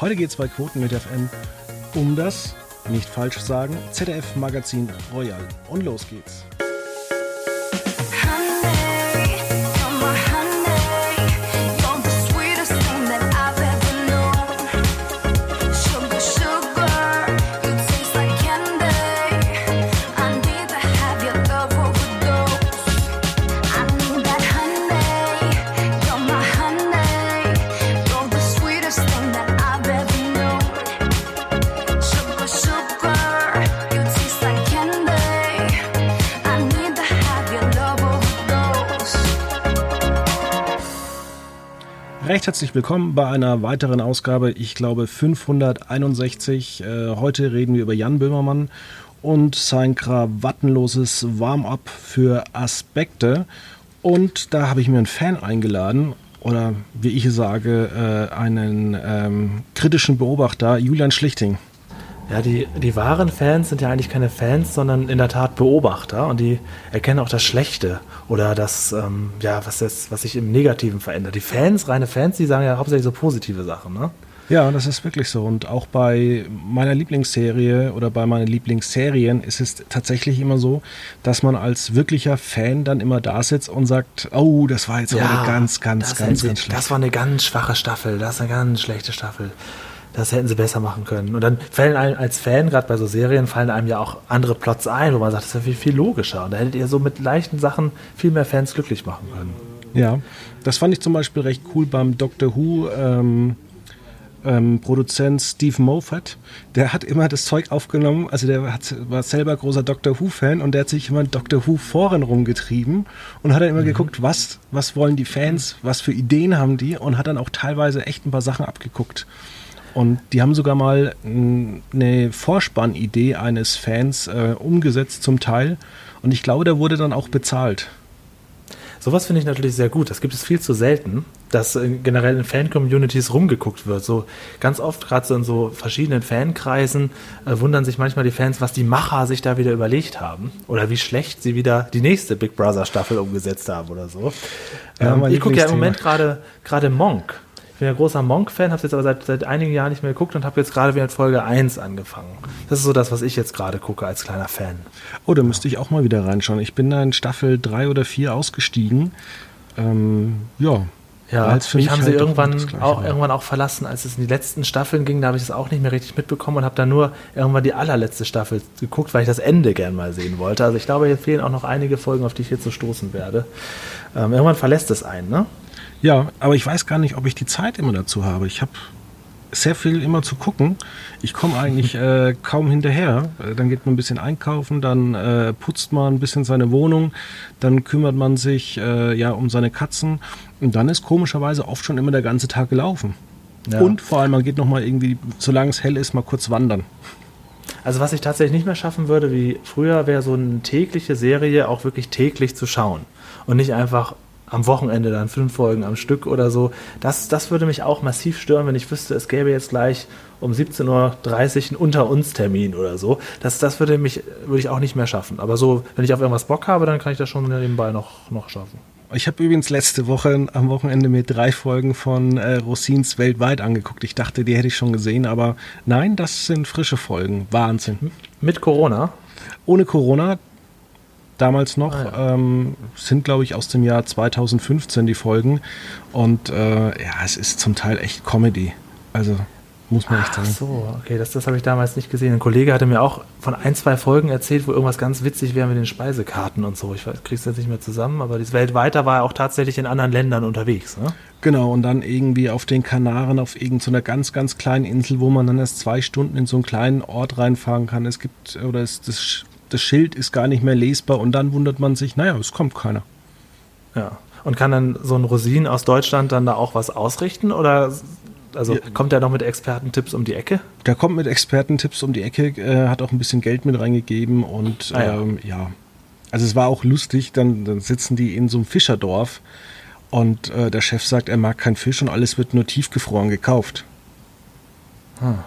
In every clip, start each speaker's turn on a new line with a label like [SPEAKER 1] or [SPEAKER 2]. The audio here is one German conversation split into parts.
[SPEAKER 1] Heute geht es bei Quoten mit FM um das, nicht falsch sagen, ZDF-Magazin Royal. Und los geht's. Recht herzlich willkommen bei einer weiteren Ausgabe, ich glaube 561. Äh, heute reden wir über Jan Böhmermann und sein krawattenloses Warm-up für Aspekte. Und da habe ich mir einen Fan eingeladen, oder wie ich sage, äh, einen ähm, kritischen Beobachter, Julian Schlichting.
[SPEAKER 2] Ja, die, die wahren Fans sind ja eigentlich keine Fans, sondern in der Tat Beobachter und die erkennen auch das Schlechte oder das, ähm, ja, was, das, was sich im Negativen verändert. Die Fans, reine Fans, die sagen ja hauptsächlich so positive Sachen, ne?
[SPEAKER 1] Ja, das ist wirklich so. Und auch bei meiner Lieblingsserie oder bei meinen Lieblingsserien ist es tatsächlich immer so, dass man als wirklicher Fan dann immer da sitzt und sagt, oh, das war jetzt ja, aber ganz, ganz, ganz, ganz
[SPEAKER 2] schlecht. Das war eine ganz schwache Staffel, das ist eine ganz schlechte Staffel das hätten sie besser machen können. Und dann fallen einem als Fan, gerade bei so Serien, fallen einem ja auch andere Plots ein, wo man sagt, das ist ja viel, viel logischer. Und da hättet ihr so mit leichten Sachen viel mehr Fans glücklich machen können.
[SPEAKER 1] Ja, das fand ich zum Beispiel recht cool beim Doctor Who. Ähm, ähm, Produzent Steve Moffat, der hat immer das Zeug aufgenommen, also der hat, war selber großer Doctor Who-Fan und der hat sich immer in Doctor Who-Foren rumgetrieben und hat dann immer mhm. geguckt, was, was wollen die Fans, was für Ideen haben die und hat dann auch teilweise echt ein paar Sachen abgeguckt. Und die haben sogar mal eine Vorspannidee eines Fans äh, umgesetzt zum Teil. Und ich glaube, der wurde dann auch bezahlt.
[SPEAKER 2] Sowas finde ich natürlich sehr gut. Das gibt es viel zu selten, dass generell in Fan-Communities rumgeguckt wird. So ganz oft, gerade so in so verschiedenen Fankreisen, äh, wundern sich manchmal die Fans, was die Macher sich da wieder überlegt haben. Oder wie schlecht sie wieder die nächste Big Brother-Staffel umgesetzt haben oder so. Ja, ähm, ich gucke ja im Moment gerade Monk bin ja großer Monk-Fan, habe es jetzt aber seit, seit einigen Jahren nicht mehr geguckt und habe jetzt gerade wieder mit Folge 1 angefangen. Das ist so das, was ich jetzt gerade gucke als kleiner Fan.
[SPEAKER 1] Oh, da müsste ich auch mal wieder reinschauen. Ich bin da in Staffel 3 oder 4 ausgestiegen. Ähm, ja.
[SPEAKER 2] Ja, mich haben halt sie irgendwann auch, irgendwann auch verlassen, als es in die letzten Staffeln ging. Da habe ich es auch nicht mehr richtig mitbekommen und habe dann nur irgendwann die allerletzte Staffel geguckt, weil ich das Ende gern mal sehen wollte. Also ich glaube, hier fehlen auch noch einige Folgen, auf die ich jetzt so stoßen werde. Ähm, irgendwann verlässt es einen, ne?
[SPEAKER 1] Ja, aber ich weiß gar nicht, ob ich die Zeit immer dazu habe. Ich habe sehr viel immer zu gucken. Ich komme eigentlich äh, kaum hinterher. Äh, dann geht man ein bisschen einkaufen, dann äh, putzt man ein bisschen seine Wohnung, dann kümmert man sich äh, ja um seine Katzen und dann ist komischerweise oft schon immer der ganze Tag gelaufen. Ja. Und vor allem man geht noch mal irgendwie, solange es hell ist, mal kurz wandern.
[SPEAKER 2] Also was ich tatsächlich nicht mehr schaffen würde wie früher, wäre so eine tägliche Serie auch wirklich täglich zu schauen und nicht einfach am Wochenende dann fünf Folgen am Stück oder so. Das, das würde mich auch massiv stören, wenn ich wüsste, es gäbe jetzt gleich um 17.30 Uhr einen Unter-uns-Termin oder so. Das, das würde mich, würde ich auch nicht mehr schaffen. Aber so, wenn ich auf irgendwas Bock habe, dann kann ich das schon nebenbei noch, noch schaffen.
[SPEAKER 1] Ich habe übrigens letzte Woche am Wochenende mir drei Folgen von äh, Rossins weltweit angeguckt. Ich dachte, die hätte ich schon gesehen, aber nein, das sind frische Folgen. Wahnsinn.
[SPEAKER 2] Mit Corona?
[SPEAKER 1] Ohne Corona damals noch. Ah, ja. ähm, sind, glaube ich, aus dem Jahr 2015 die Folgen. Und äh, ja, es ist zum Teil echt Comedy. Also muss man echt sagen.
[SPEAKER 2] Ach so, okay, das, das habe ich damals nicht gesehen. Ein Kollege hatte mir auch von ein, zwei Folgen erzählt, wo irgendwas ganz witzig wäre mit den Speisekarten und so. Ich kriege es jetzt nicht mehr zusammen, aber das Weltweiter war er auch tatsächlich in anderen Ländern unterwegs. Ne?
[SPEAKER 1] Genau, und dann irgendwie auf den Kanaren, auf irgendeiner so ganz, ganz kleinen Insel, wo man dann erst zwei Stunden in so einen kleinen Ort reinfahren kann. Es gibt, oder es, das das Schild ist gar nicht mehr lesbar und dann wundert man sich, naja, es kommt keiner.
[SPEAKER 2] Ja. Und kann dann so ein Rosin aus Deutschland dann da auch was ausrichten oder also ja, kommt er noch mit Expertentipps um die Ecke?
[SPEAKER 1] Der kommt mit Expertentipps um die Ecke, äh, hat auch ein bisschen Geld mit reingegeben und ah, ja. Ähm, ja. Also es war auch lustig, dann, dann sitzen die in so einem Fischerdorf und äh, der Chef sagt, er mag keinen Fisch und alles wird nur tiefgefroren gekauft. Hm.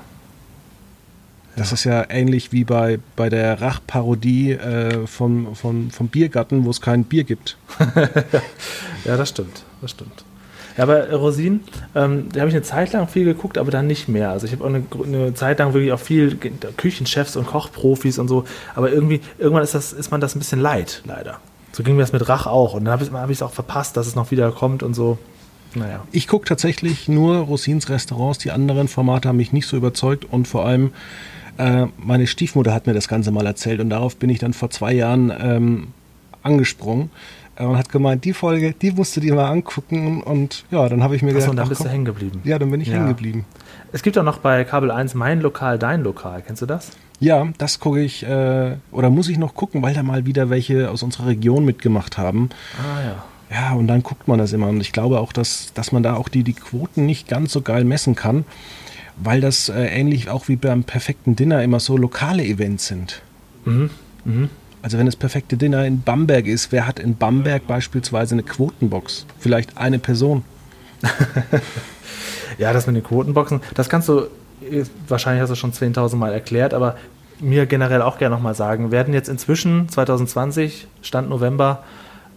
[SPEAKER 1] Das ist ja ähnlich wie bei, bei der Rachparodie äh, vom, vom, vom Biergarten, wo es kein Bier gibt.
[SPEAKER 2] ja, das stimmt. Das stimmt. Ja, aber Rosin, ähm, da habe ich eine Zeit lang viel geguckt, aber dann nicht mehr. Also ich habe auch eine, eine, Zeit lang wirklich auch viel Küchenchefs und Kochprofis und so, aber irgendwie, irgendwann ist, das, ist man das ein bisschen leid, leider. So ging mir das mit Rach auch. Und dann habe ich es hab auch verpasst, dass es noch wieder kommt und so.
[SPEAKER 1] Naja. Ich gucke tatsächlich nur Rosins Restaurants. Die anderen Formate haben mich nicht so überzeugt und vor allem äh, meine Stiefmutter hat mir das Ganze mal erzählt und darauf bin ich dann vor zwei Jahren ähm, angesprungen äh, und hat gemeint, die Folge, die musst du dir mal angucken und ja, dann habe ich mir
[SPEAKER 2] Achso, gedacht, und dann bist komm, du hängen geblieben.
[SPEAKER 1] Ja, dann bin ich ja. hängen geblieben.
[SPEAKER 2] Es gibt auch noch bei Kabel 1 Mein Lokal, Dein Lokal. Kennst du das?
[SPEAKER 1] Ja, das gucke ich äh, oder muss ich noch gucken, weil da mal wieder welche aus unserer Region mitgemacht haben.
[SPEAKER 2] Ah ja.
[SPEAKER 1] Ja, und dann guckt man das immer. Und ich glaube auch, dass, dass man da auch die, die Quoten nicht ganz so geil messen kann, weil das äh, ähnlich auch wie beim perfekten Dinner immer so lokale Events sind. Mhm. Mhm. Also wenn das perfekte Dinner in Bamberg ist, wer hat in Bamberg beispielsweise eine Quotenbox? Vielleicht eine Person.
[SPEAKER 2] ja, das mit den Quotenboxen, das kannst du, wahrscheinlich hast du schon 10.000 Mal erklärt, aber mir generell auch gerne nochmal sagen, werden jetzt inzwischen 2020, Stand November,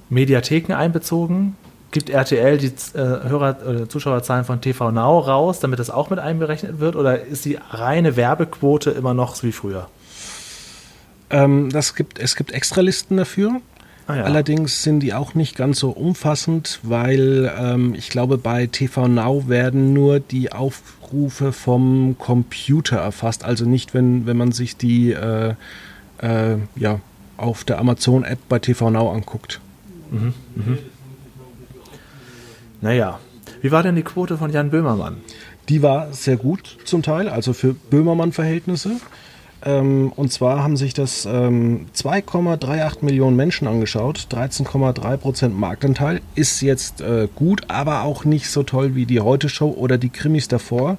[SPEAKER 2] Mediatheken einbezogen? Gibt RTL die äh, Hörer, äh, Zuschauerzahlen von TV Now raus, damit das auch mit einberechnet wird? Oder ist die reine Werbequote immer noch so wie früher?
[SPEAKER 1] Ähm, das gibt, es gibt Extralisten dafür. Ah, ja. Allerdings sind die auch nicht ganz so umfassend, weil ähm, ich glaube, bei TV Now werden nur die Aufrufe vom Computer erfasst. Also nicht, wenn, wenn man sich die äh, äh, ja, auf der Amazon-App bei TV Now anguckt. Mhm, mhm.
[SPEAKER 2] Naja, wie war denn die Quote von Jan Böhmermann?
[SPEAKER 1] Die war sehr gut zum Teil, also für Böhmermann-Verhältnisse. Ähm, und zwar haben sich das ähm, 2,38 Millionen Menschen angeschaut, 13,3 Prozent Marktanteil. Ist jetzt äh, gut, aber auch nicht so toll wie die Heute-Show oder die Krimis davor.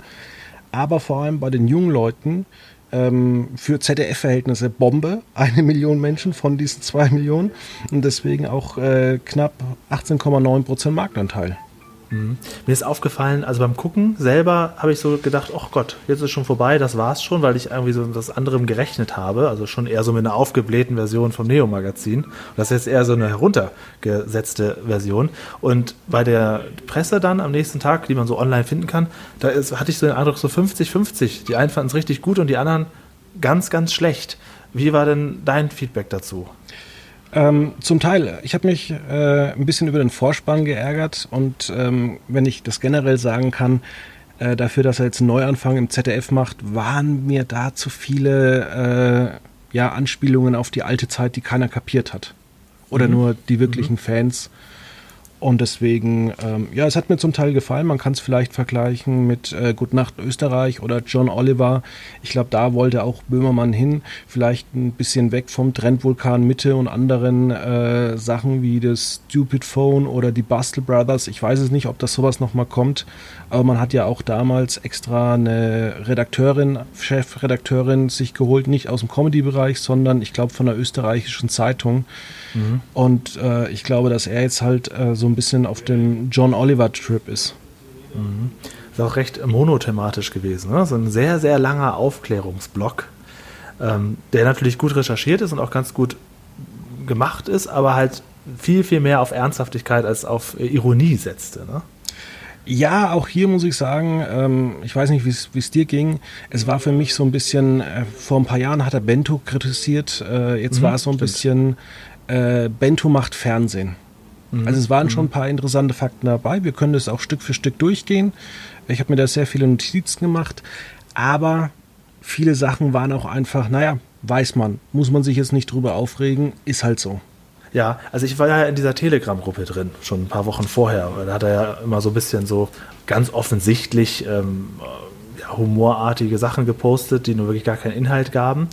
[SPEAKER 1] Aber vor allem bei den jungen Leuten ähm, für ZDF-Verhältnisse Bombe. Eine Million Menschen von diesen zwei Millionen und deswegen auch äh, knapp 18,9 Prozent Marktanteil.
[SPEAKER 2] Mhm. Mir ist aufgefallen, also beim Gucken selber habe ich so gedacht, oh Gott, jetzt ist schon vorbei, das war's schon, weil ich irgendwie so mit was anderem gerechnet habe. Also schon eher so mit einer aufgeblähten Version vom Neo-Magazin. Das ist jetzt eher so eine heruntergesetzte Version. Und bei der Presse dann am nächsten Tag, die man so online finden kann, da ist, hatte ich so den Eindruck, so 50-50. Die einen fanden es richtig gut und die anderen ganz, ganz schlecht. Wie war denn dein Feedback dazu?
[SPEAKER 1] Ähm, zum Teil. Ich habe mich äh, ein bisschen über den Vorspann geärgert und ähm, wenn ich das generell sagen kann, äh, dafür, dass er jetzt einen Neuanfang im ZDF macht, waren mir da zu viele äh, ja, Anspielungen auf die alte Zeit, die keiner kapiert hat. Oder mhm. nur die wirklichen mhm. Fans. Und deswegen, ähm, ja, es hat mir zum Teil gefallen. Man kann es vielleicht vergleichen mit äh, Good Nacht Österreich oder John Oliver. Ich glaube, da wollte auch Böhmermann hin. Vielleicht ein bisschen weg vom Trendvulkan Mitte und anderen äh, Sachen wie das Stupid Phone oder die Bastel Brothers. Ich weiß es nicht, ob das sowas nochmal kommt. Aber man hat ja auch damals extra eine Redakteurin, Chefredakteurin sich geholt, nicht aus dem Comedy-Bereich, sondern ich glaube von einer österreichischen Zeitung. Mhm. Und äh, ich glaube, dass er jetzt halt äh, so ein bisschen auf dem John Oliver-Trip ist.
[SPEAKER 2] Mhm. Ist auch recht monothematisch gewesen. Ne? So ein sehr, sehr langer Aufklärungsblock, ähm, der natürlich gut recherchiert ist und auch ganz gut gemacht ist, aber halt viel, viel mehr auf Ernsthaftigkeit als auf Ironie setzte. Ne?
[SPEAKER 1] Ja, auch hier muss ich sagen, ähm, ich weiß nicht, wie es dir ging. Es war für mich so ein bisschen, äh, vor ein paar Jahren hat er Bento kritisiert, äh, jetzt mhm, war es so ein stimmt. bisschen, äh, Bento macht Fernsehen. Mhm, also es waren mhm. schon ein paar interessante Fakten dabei. Wir können das auch Stück für Stück durchgehen. Ich habe mir da sehr viele Notizen gemacht, aber viele Sachen waren auch einfach, naja, weiß man, muss man sich jetzt nicht drüber aufregen, ist halt so.
[SPEAKER 2] Ja, also ich war ja in dieser Telegram-Gruppe drin, schon ein paar Wochen vorher. Da hat er ja immer so ein bisschen so ganz offensichtlich ähm, ja, humorartige Sachen gepostet, die nur wirklich gar keinen Inhalt gaben.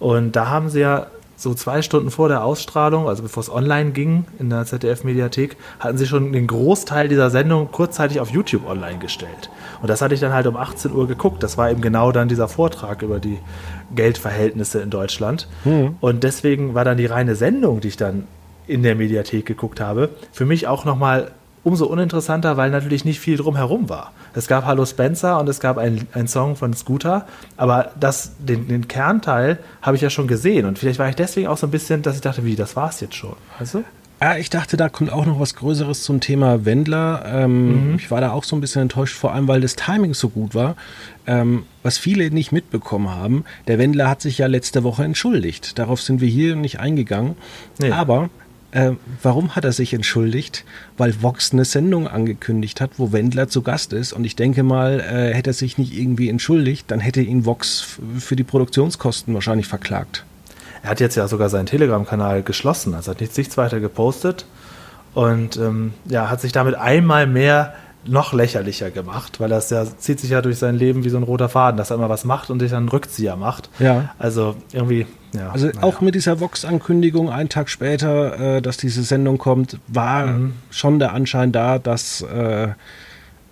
[SPEAKER 2] Und da haben sie ja so zwei Stunden vor der Ausstrahlung, also bevor es online ging in der ZDF-Mediathek, hatten sie schon den Großteil dieser Sendung kurzzeitig auf YouTube online gestellt. Und das hatte ich dann halt um 18 Uhr geguckt. Das war eben genau dann dieser Vortrag über die Geldverhältnisse in Deutschland. Mhm. Und deswegen war dann die reine Sendung, die ich dann in der Mediathek geguckt habe, für mich auch nochmal umso uninteressanter, weil natürlich nicht viel drumherum war. Es gab Hallo Spencer und es gab einen Song von Scooter, aber das, den, den Kernteil habe ich ja schon gesehen und vielleicht war ich deswegen auch so ein bisschen, dass ich dachte, wie, das war es jetzt schon, weißt du?
[SPEAKER 1] Ja, ich dachte, da kommt auch noch was Größeres zum Thema Wendler. Ähm, mhm. Ich war da auch so ein bisschen enttäuscht, vor allem weil das Timing so gut war. Ähm, was viele nicht mitbekommen haben, der Wendler hat sich ja letzte Woche entschuldigt. Darauf sind wir hier nicht eingegangen. Nee. Aber äh, warum hat er sich entschuldigt? Weil Vox eine Sendung angekündigt hat, wo Wendler zu Gast ist. Und ich denke mal, äh, hätte er sich nicht irgendwie entschuldigt, dann hätte ihn Vox für die Produktionskosten wahrscheinlich verklagt.
[SPEAKER 2] Er hat jetzt ja sogar seinen Telegram-Kanal geschlossen, also hat nichts weiter gepostet und ähm, ja, hat sich damit einmal mehr noch lächerlicher gemacht, weil das ja zieht sich ja durch sein Leben wie so ein roter Faden, dass er immer was macht und sich dann einen Rückzieher macht.
[SPEAKER 1] Ja.
[SPEAKER 2] Also irgendwie, ja.
[SPEAKER 1] Also naja. auch mit dieser Vox-Ankündigung einen Tag später, äh, dass diese Sendung kommt, war mhm. schon der Anschein da, dass äh,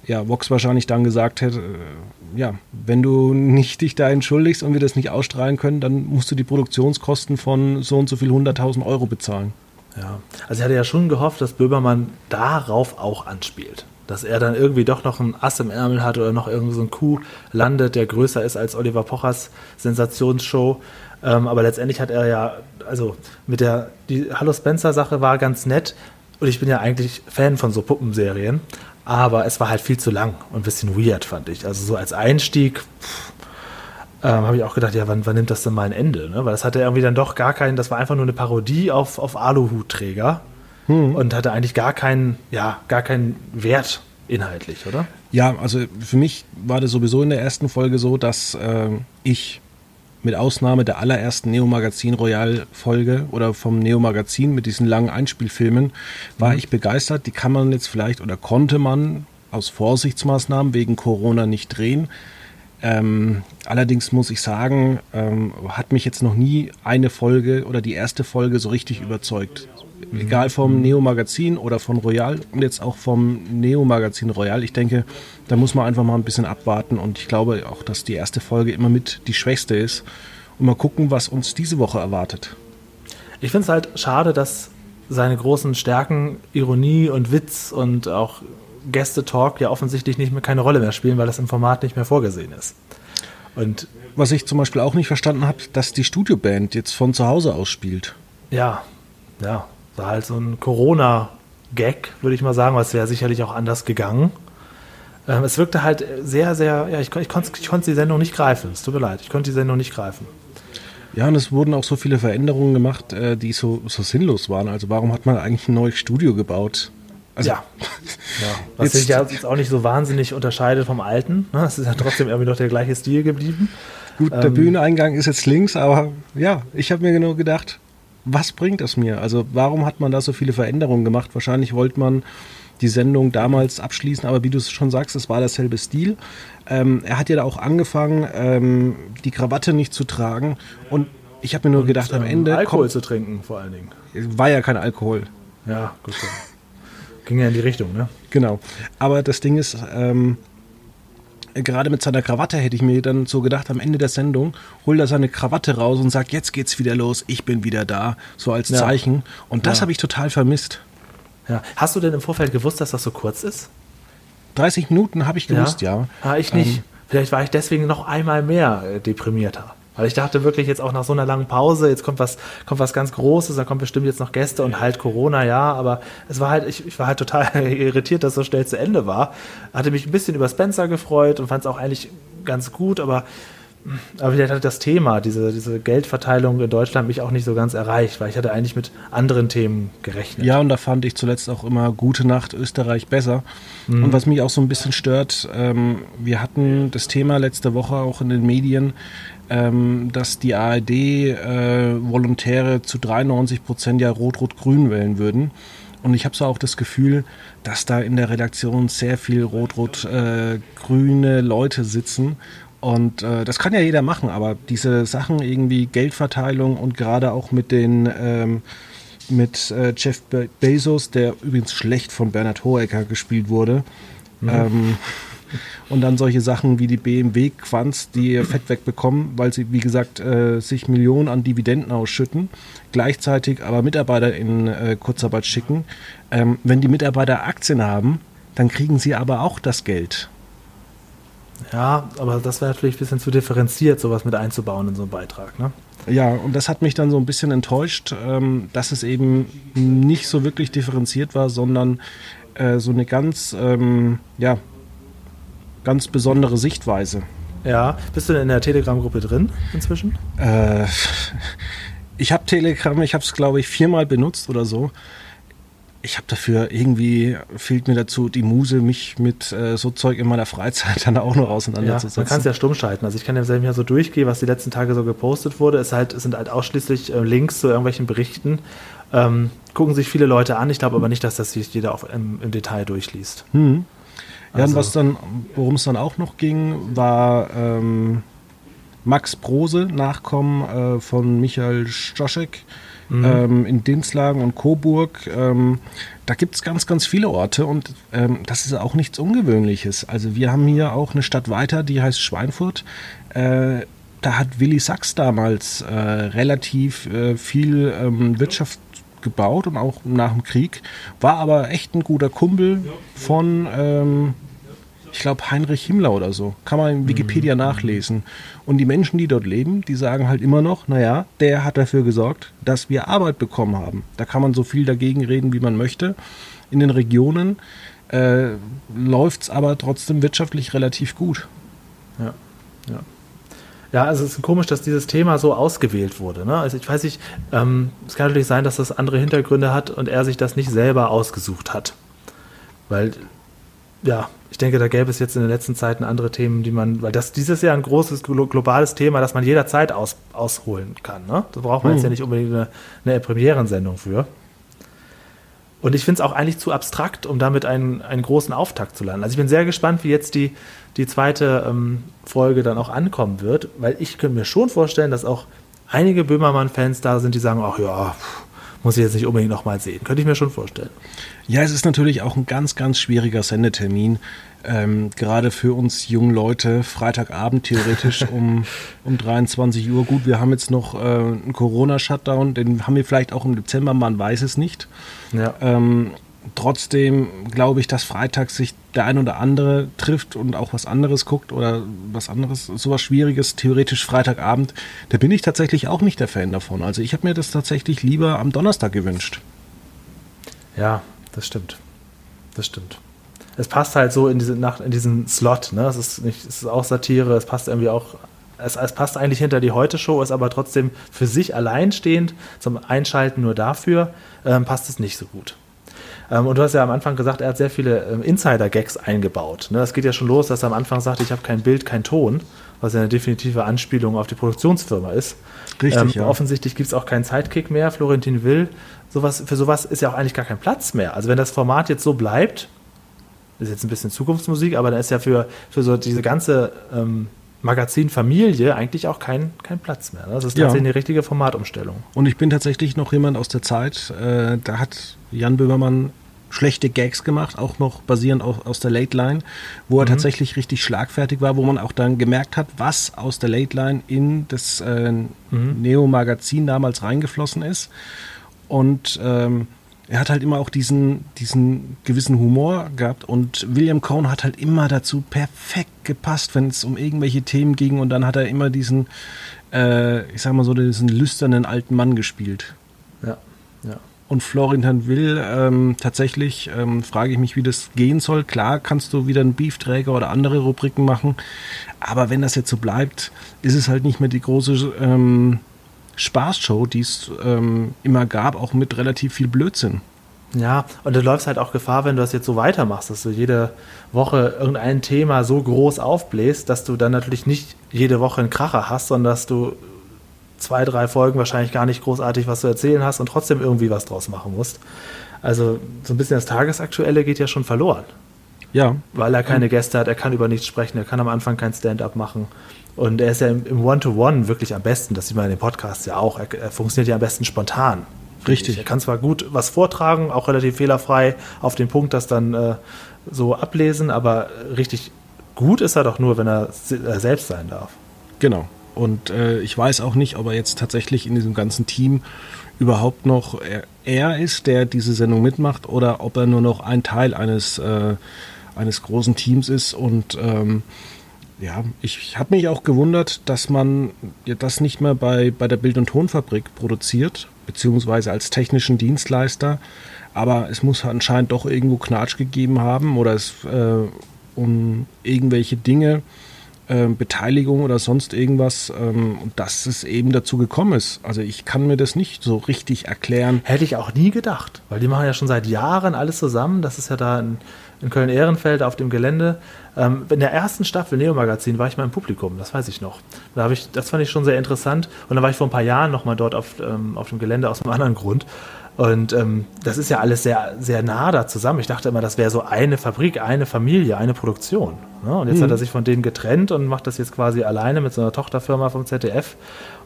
[SPEAKER 1] ja, Vox wahrscheinlich dann gesagt hätte, äh, ja, wenn du nicht dich da entschuldigst und wir das nicht ausstrahlen können, dann musst du die Produktionskosten von so und so viel 100.000 Euro bezahlen.
[SPEAKER 2] Ja, also ich hatte ja schon gehofft, dass Böbermann darauf auch anspielt. Dass er dann irgendwie doch noch ein Ass im Ärmel hat oder noch irgendwie so ein Coup landet, der größer ist als Oliver Pochers Sensationsshow. Ähm, aber letztendlich hat er ja, also mit der, die Hallo Spencer-Sache war ganz nett. Und ich bin ja eigentlich Fan von so Puppenserien aber es war halt viel zu lang und ein bisschen weird, fand ich. Also so als Einstieg ähm, habe ich auch gedacht, ja, wann, wann, nimmt das denn mal ein Ende? Ne? Weil das hatte irgendwie dann doch gar keinen, das war einfach nur eine Parodie auf, auf Aluhutträger hm. und hatte eigentlich gar keinen, ja, gar keinen Wert inhaltlich, oder?
[SPEAKER 1] Ja, also für mich war das sowieso in der ersten Folge so, dass äh, ich mit Ausnahme der allerersten Neo Magazin Royal Folge oder vom Neo Magazin mit diesen langen Einspielfilmen war mhm. ich begeistert. Die kann man jetzt vielleicht oder konnte man aus Vorsichtsmaßnahmen wegen Corona nicht drehen. Ähm, allerdings muss ich sagen, ähm, hat mich jetzt noch nie eine Folge oder die erste Folge so richtig überzeugt. Mhm. Egal vom Neo Magazin oder von Royal und jetzt auch vom Neo Magazin Royal. Ich denke, da muss man einfach mal ein bisschen abwarten und ich glaube auch, dass die erste Folge immer mit die schwächste ist. Und mal gucken, was uns diese Woche erwartet.
[SPEAKER 2] Ich finde es halt schade, dass seine großen Stärken, Ironie und Witz und auch Gäste-Talk ja offensichtlich nicht mehr keine Rolle mehr spielen, weil das im Format nicht mehr vorgesehen ist.
[SPEAKER 1] Und was ich zum Beispiel auch nicht verstanden habe, dass die Studioband jetzt von zu Hause aus spielt.
[SPEAKER 2] Ja, ja, war halt so ein Corona-Gag, würde ich mal sagen, was wäre sicherlich auch anders gegangen. Ähm, es wirkte halt sehr, sehr, ja, ich, ich konnte ich konnt die Sendung nicht greifen. Es tut mir leid, ich konnte die Sendung nicht greifen.
[SPEAKER 1] Ja, und es wurden auch so viele Veränderungen gemacht, äh, die so, so sinnlos waren. Also warum hat man eigentlich ein neues Studio gebaut?
[SPEAKER 2] Also, ja. ja. Was sich ja jetzt auch nicht so wahnsinnig unterscheidet vom alten. Ne? Es ist ja trotzdem irgendwie noch der gleiche Stil geblieben.
[SPEAKER 1] Gut, der ähm, Bühneneingang ist jetzt links, aber ja, ich habe mir genau gedacht, was bringt es mir? Also warum hat man da so viele Veränderungen gemacht? Wahrscheinlich wollte man die Sendung damals abschließen, aber wie du es schon sagst, es war dasselbe Stil. Ähm, er hat ja da auch angefangen, ähm, die Krawatte nicht zu tragen und ich habe mir nur und, gedacht, am ähm, Ende.
[SPEAKER 2] Alkohol kommt, zu trinken, vor allen Dingen.
[SPEAKER 1] War ja kein Alkohol.
[SPEAKER 2] Ja, gut. Ging ja in die Richtung, ne?
[SPEAKER 1] Genau. Aber das Ding ist, ähm, gerade mit seiner Krawatte hätte ich mir dann so gedacht, am Ende der Sendung holt er seine Krawatte raus und sagt, jetzt geht's wieder los, ich bin wieder da, so als ja. Zeichen. Und das ja. habe ich total vermisst.
[SPEAKER 2] Ja. Hast du denn im Vorfeld gewusst, dass das so kurz ist?
[SPEAKER 1] 30 Minuten habe ich gewusst, ja. ja.
[SPEAKER 2] Ah, ich nicht. Ähm, Vielleicht war ich deswegen noch einmal mehr äh, deprimierter. Weil ich dachte wirklich jetzt auch nach so einer langen Pause, jetzt kommt was, kommt was ganz Großes, da kommt bestimmt jetzt noch Gäste und halt Corona, ja, aber es war halt, ich, ich war halt total irritiert, dass es so schnell zu Ende war. Hatte mich ein bisschen über Spencer gefreut und fand es auch eigentlich ganz gut, aber aber vielleicht hat das Thema, diese, diese Geldverteilung in Deutschland mich auch nicht so ganz erreicht, weil ich hatte eigentlich mit anderen Themen gerechnet.
[SPEAKER 1] Ja, und da fand ich zuletzt auch immer Gute Nacht Österreich besser. Mhm. Und was mich auch so ein bisschen stört, ähm, wir hatten das Thema letzte Woche auch in den Medien, ähm, dass die ARD äh, Volontäre zu 93 Prozent ja Rot-Rot-Grün wählen würden. Und ich habe so auch das Gefühl, dass da in der Redaktion sehr viel rot-rot-grüne äh, Leute sitzen und äh, das kann ja jeder machen, aber diese Sachen irgendwie Geldverteilung und gerade auch mit den ähm, mit äh, Jeff Be Bezos, der übrigens schlecht von Bernhard Hohecker gespielt wurde. Mhm. Ähm, und dann solche Sachen wie die BMW Quants, die ihr Fett wegbekommen, weil sie, wie gesagt, äh, sich Millionen an Dividenden ausschütten, gleichzeitig aber Mitarbeiter in äh, Kurzarbeit schicken. Ähm, wenn die Mitarbeiter Aktien haben, dann kriegen sie aber auch das Geld.
[SPEAKER 2] Ja, aber das wäre natürlich ein bisschen zu differenziert, sowas mit einzubauen in so einen Beitrag. Ne?
[SPEAKER 1] Ja, und das hat mich dann so ein bisschen enttäuscht, ähm, dass es eben nicht so wirklich differenziert war, sondern äh, so eine ganz, ähm, ja, ganz besondere Sichtweise.
[SPEAKER 2] Ja, bist du denn in der Telegram-Gruppe drin inzwischen?
[SPEAKER 1] Äh, ich habe Telegram, ich habe es glaube ich viermal benutzt oder so ich habe dafür irgendwie, fehlt mir dazu die Muse, mich mit äh, so Zeug in meiner Freizeit dann auch noch auseinanderzusetzen.
[SPEAKER 2] Ja, man kann es ja stumm schalten. Also ich kann ja selber hier so durchgehen, was die letzten Tage so gepostet wurde. Es, halt, es sind halt ausschließlich äh, Links zu irgendwelchen Berichten. Ähm, gucken sich viele Leute an. Ich glaube aber nicht, dass das sich jeder auch im, im Detail durchliest.
[SPEAKER 1] Hm. Ja, also, und was dann, worum es dann auch noch ging, war ähm, Max Brose, Nachkommen äh, von Michael Stoschek mhm. ähm, in Dinslagen und Coburg. Ähm, da gibt es ganz, ganz viele Orte und ähm, das ist auch nichts Ungewöhnliches. Also wir haben hier auch eine Stadt weiter, die heißt Schweinfurt. Äh, da hat Willi Sachs damals äh, relativ äh, viel ähm, Wirtschaft gebaut und auch nach dem Krieg, war aber echt ein guter Kumpel von ähm, ich glaube, Heinrich Himmler oder so. Kann man in Wikipedia mhm. nachlesen. Und die Menschen, die dort leben, die sagen halt immer noch, naja, der hat dafür gesorgt, dass wir Arbeit bekommen haben. Da kann man so viel dagegen reden, wie man möchte. In den Regionen äh, läuft es aber trotzdem wirtschaftlich relativ gut.
[SPEAKER 2] Ja, ja. Ja, also es ist komisch, dass dieses Thema so ausgewählt wurde. Ne? Also ich weiß nicht, ähm, es kann natürlich sein, dass das andere Hintergründe hat und er sich das nicht selber ausgesucht hat. Weil ja, ich denke, da gäbe es jetzt in den letzten Zeiten andere Themen, die man, weil das dieses Jahr ein großes globales Thema, das man jederzeit aus, ausholen kann. Ne? Da braucht man mhm. jetzt ja nicht unbedingt eine, eine Premierensendung für. Und ich finde es auch eigentlich zu abstrakt, um damit einen, einen großen Auftakt zu landen. Also ich bin sehr gespannt, wie jetzt die, die zweite ähm, Folge dann auch ankommen wird, weil ich könnte mir schon vorstellen, dass auch einige Böhmermann-Fans da sind, die sagen, ach ja, muss ich jetzt nicht unbedingt nochmal sehen. Könnte ich mir schon vorstellen.
[SPEAKER 1] Ja, es ist natürlich auch ein ganz, ganz schwieriger Sendetermin. Ähm, gerade für uns jungen Leute, Freitagabend theoretisch um, um 23 Uhr. Gut, wir haben jetzt noch äh, einen Corona-Shutdown, den haben wir vielleicht auch im Dezember, man weiß es nicht. Ja. Ähm, trotzdem glaube ich, dass Freitag sich der ein oder andere trifft und auch was anderes guckt oder was anderes, sowas Schwieriges, theoretisch Freitagabend. Da bin ich tatsächlich auch nicht der Fan davon. Also ich habe mir das tatsächlich lieber am Donnerstag gewünscht.
[SPEAKER 2] Ja, das stimmt. Das stimmt. Es passt halt so in, diese, nach, in diesen Slot. Ne? Es, ist nicht, es ist auch Satire, es passt irgendwie auch. Es, es passt eigentlich hinter die Heute-Show, ist aber trotzdem für sich alleinstehend. Zum Einschalten nur dafür ähm, passt es nicht so gut. Ähm, und du hast ja am Anfang gesagt, er hat sehr viele ähm, Insider-Gags eingebaut. Ne? Das geht ja schon los, dass er am Anfang sagt, ich habe kein Bild, kein Ton, was ja eine definitive Anspielung auf die Produktionsfirma ist. Richtig, ähm, ja. Offensichtlich gibt es auch keinen Sidekick mehr. Florentin Will sowas, für sowas ist ja auch eigentlich gar kein Platz mehr. Also wenn das Format jetzt so bleibt, ist jetzt ein bisschen Zukunftsmusik, aber da ist ja für, für so diese ganze ähm, Magazinfamilie eigentlich auch kein, kein Platz mehr. Ne? Das ist tatsächlich ja. eine richtige Formatumstellung.
[SPEAKER 1] Und ich bin tatsächlich noch jemand aus der Zeit, äh, da hat Jan Böhmermann schlechte Gags gemacht, auch noch basierend auf, aus der Late Line, wo er mhm. tatsächlich richtig schlagfertig war, wo man auch dann gemerkt hat, was aus der Late Line in das äh, mhm. Neo-Magazin damals reingeflossen ist. Und ähm, er hat halt immer auch diesen, diesen gewissen Humor gehabt und William Cohn hat halt immer dazu perfekt gepasst, wenn es um irgendwelche Themen ging und dann hat er immer diesen, äh, ich sag mal so, diesen lüsternen alten Mann gespielt.
[SPEAKER 2] Ja, ja.
[SPEAKER 1] Und Florian Will, ähm, tatsächlich ähm, frage ich mich, wie das gehen soll. Klar kannst du wieder einen Beefträger oder andere Rubriken machen, aber wenn das jetzt so bleibt, ist es halt nicht mehr die große ähm, Spaßshow, die es ähm, immer gab, auch mit relativ viel Blödsinn.
[SPEAKER 2] Ja, und du läufst halt auch Gefahr, wenn du das jetzt so weitermachst, dass du jede Woche irgendein Thema so groß aufbläst, dass du dann natürlich nicht jede Woche einen Kracher hast, sondern dass du zwei, drei Folgen wahrscheinlich gar nicht großartig was zu erzählen hast und trotzdem irgendwie was draus machen musst. Also so ein bisschen das Tagesaktuelle geht ja schon verloren.
[SPEAKER 1] Ja.
[SPEAKER 2] Weil er keine Gäste hat, er kann über nichts sprechen, er kann am Anfang kein Stand-up machen. Und er ist ja im One-to-One -One wirklich am besten. Das sieht man in den Podcasts ja auch. Er, er funktioniert ja am besten spontan.
[SPEAKER 1] Richtig.
[SPEAKER 2] Er kann zwar gut was vortragen, auch relativ fehlerfrei auf den Punkt, das dann äh, so ablesen, aber richtig gut ist er doch nur, wenn er selbst sein darf.
[SPEAKER 1] Genau. Und äh, ich weiß auch nicht, ob er jetzt tatsächlich in diesem ganzen Team überhaupt noch er, er ist, der diese Sendung mitmacht, oder ob er nur noch ein Teil eines, äh, eines großen Teams ist und ähm, Ja, ich, ich habe mich auch gewundert, dass man das nicht mehr bei, bei der Bild- und Tonfabrik produziert, beziehungsweise als technischen Dienstleister. Aber es muss anscheinend doch irgendwo Knatsch gegeben haben oder es äh, um irgendwelche Dinge, äh, Beteiligung oder sonst irgendwas, ähm, dass es eben dazu gekommen ist. Also ich kann mir das nicht so richtig erklären.
[SPEAKER 2] Hätte ich auch nie gedacht, weil die machen ja schon seit Jahren alles zusammen. Das ist ja da ein in Köln-Ehrenfeld auf dem Gelände. Ähm, in der ersten Staffel Neo Magazin war ich mal im Publikum, das weiß ich noch. Da ich, das fand ich schon sehr interessant. Und dann war ich vor ein paar Jahren nochmal dort auf, ähm, auf dem Gelände aus einem anderen Grund. Und ähm, das ist ja alles sehr, sehr nah da zusammen. Ich dachte immer, das wäre so eine Fabrik, eine Familie, eine Produktion. Ne? Und jetzt mhm. hat er sich von denen getrennt und macht das jetzt quasi alleine mit so einer Tochterfirma vom ZDF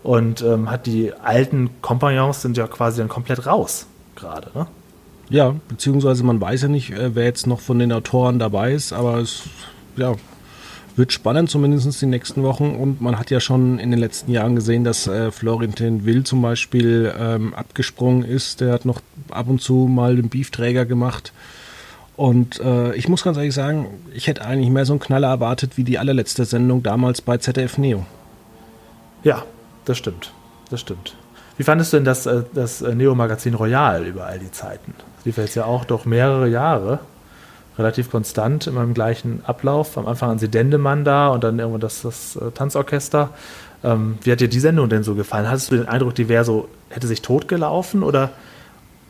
[SPEAKER 2] und ähm, hat die alten Kompagnons sind ja quasi dann komplett raus gerade. Ne?
[SPEAKER 1] Ja, beziehungsweise man weiß ja nicht, äh, wer jetzt noch von den Autoren dabei ist, aber es ja, wird spannend, zumindest die nächsten Wochen. Und man hat ja schon in den letzten Jahren gesehen, dass äh, Florentin Will zum Beispiel ähm, abgesprungen ist. Der hat noch ab und zu mal den Beefträger gemacht. Und äh, ich muss ganz ehrlich sagen, ich hätte eigentlich mehr so einen Knaller erwartet wie die allerletzte Sendung damals bei ZDF Neo.
[SPEAKER 2] Ja, das stimmt. Das stimmt. Wie fandest du denn das, äh, das Neo-Magazin Royal über all die Zeiten? lief jetzt ja auch doch mehrere Jahre. Relativ konstant, immer im gleichen Ablauf. Am Anfang an sie Dendemann da und dann irgendwann das, das äh, Tanzorchester. Ähm, wie hat dir die Sendung denn so gefallen? Hattest du den Eindruck, die wäre so, hätte sich totgelaufen oder,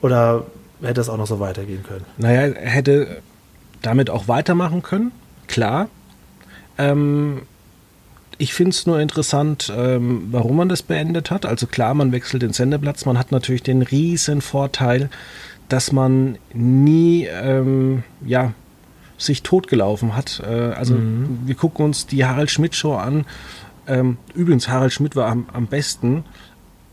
[SPEAKER 2] oder hätte es auch noch so weitergehen können?
[SPEAKER 1] Naja, hätte damit auch weitermachen können, klar. Ähm, ich finde es nur interessant, ähm, warum man das beendet hat. Also klar, man wechselt den Sendeplatz. Man hat natürlich den riesen Vorteil, dass man nie ähm, ja, sich totgelaufen hat. Äh, also mhm. wir gucken uns die Harald Schmidt Show an. Ähm, übrigens, Harald Schmidt war am, am besten.